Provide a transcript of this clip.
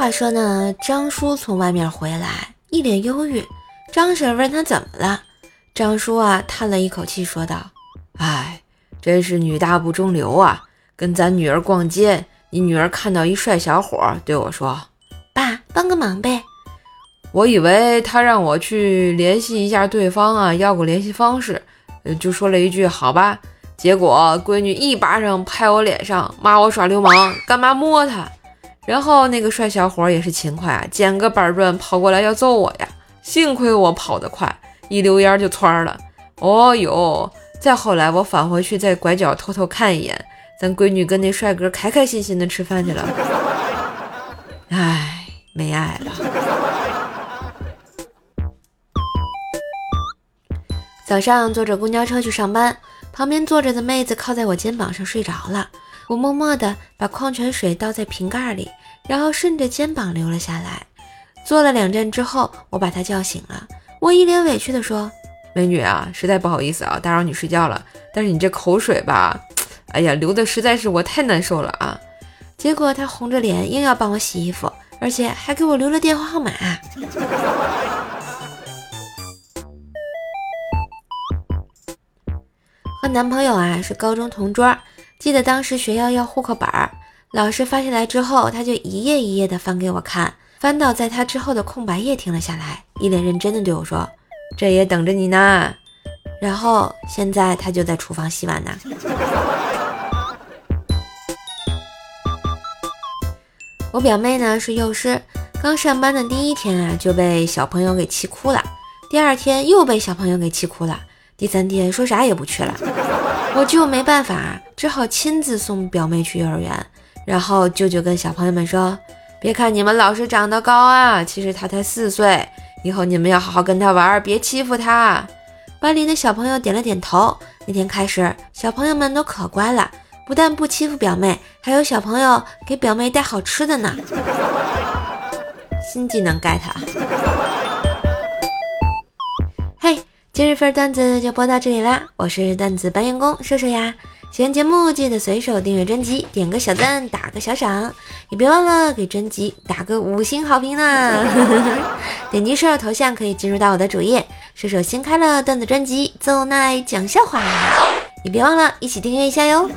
话说呢，张叔从外面回来，一脸忧郁。张婶问他怎么了，张叔啊叹了一口气说道：“哎，真是女大不中留啊！跟咱女儿逛街，你女儿看到一帅小伙，对我说：‘爸，帮个忙呗。’我以为他让我去联系一下对方啊，要个联系方式，就说了一句好吧。结果闺女一巴掌拍我脸上，骂我耍流氓，干嘛摸她？然后那个帅小伙也是勤快啊，捡个板砖跑过来要揍我呀。”幸亏我跑得快，一溜烟就窜了。哦呦！再后来，我返回去在拐角偷偷看一眼，咱闺女跟那帅哥开开心心的吃饭去了。唉，没爱了。早上坐着公交车去上班，旁边坐着的妹子靠在我肩膀上睡着了。我默默地把矿泉水倒在瓶盖里，然后顺着肩膀流了下来。坐了两站之后，我把她叫醒了。我一脸委屈地说：“美女啊，实在不好意思啊，打扰你睡觉了。但是你这口水吧，哎呀，流的实在是我太难受了啊。”结果她红着脸硬要帮我洗衣服，而且还给我留了电话号码。和男朋友啊是高中同桌，记得当时学校要户口本儿，老师发下来之后，他就一页一页的翻给我看。翻到在他之后的空白页，停了下来，一脸认真的对我说：“这也等着你呢。”然后现在他就在厨房洗碗呢。我表妹呢是幼师，刚上班的第一天啊就被小朋友给气哭了，第二天又被小朋友给气哭了，第三天说啥也不去了。我就没办法，只好亲自送表妹去幼儿园。然后舅舅跟小朋友们说。别看你们老师长得高啊，其实他才四岁。以后你们要好好跟他玩，别欺负他。班里的小朋友点了点头。那天开始，小朋友们都可乖了，不但不欺负表妹，还有小朋友给表妹带好吃的呢。新技能 get。嘿，今日份段子就播到这里啦，我是段子搬运工瘦瘦呀。喜欢节目记得随手订阅专辑，点个小赞，打个小赏，也别忘了给专辑打个五星好评呢。点击射手头像可以进入到我的主页，射手新开了段子专辑《奏奈讲笑话》，也别忘了一起订阅一下哟。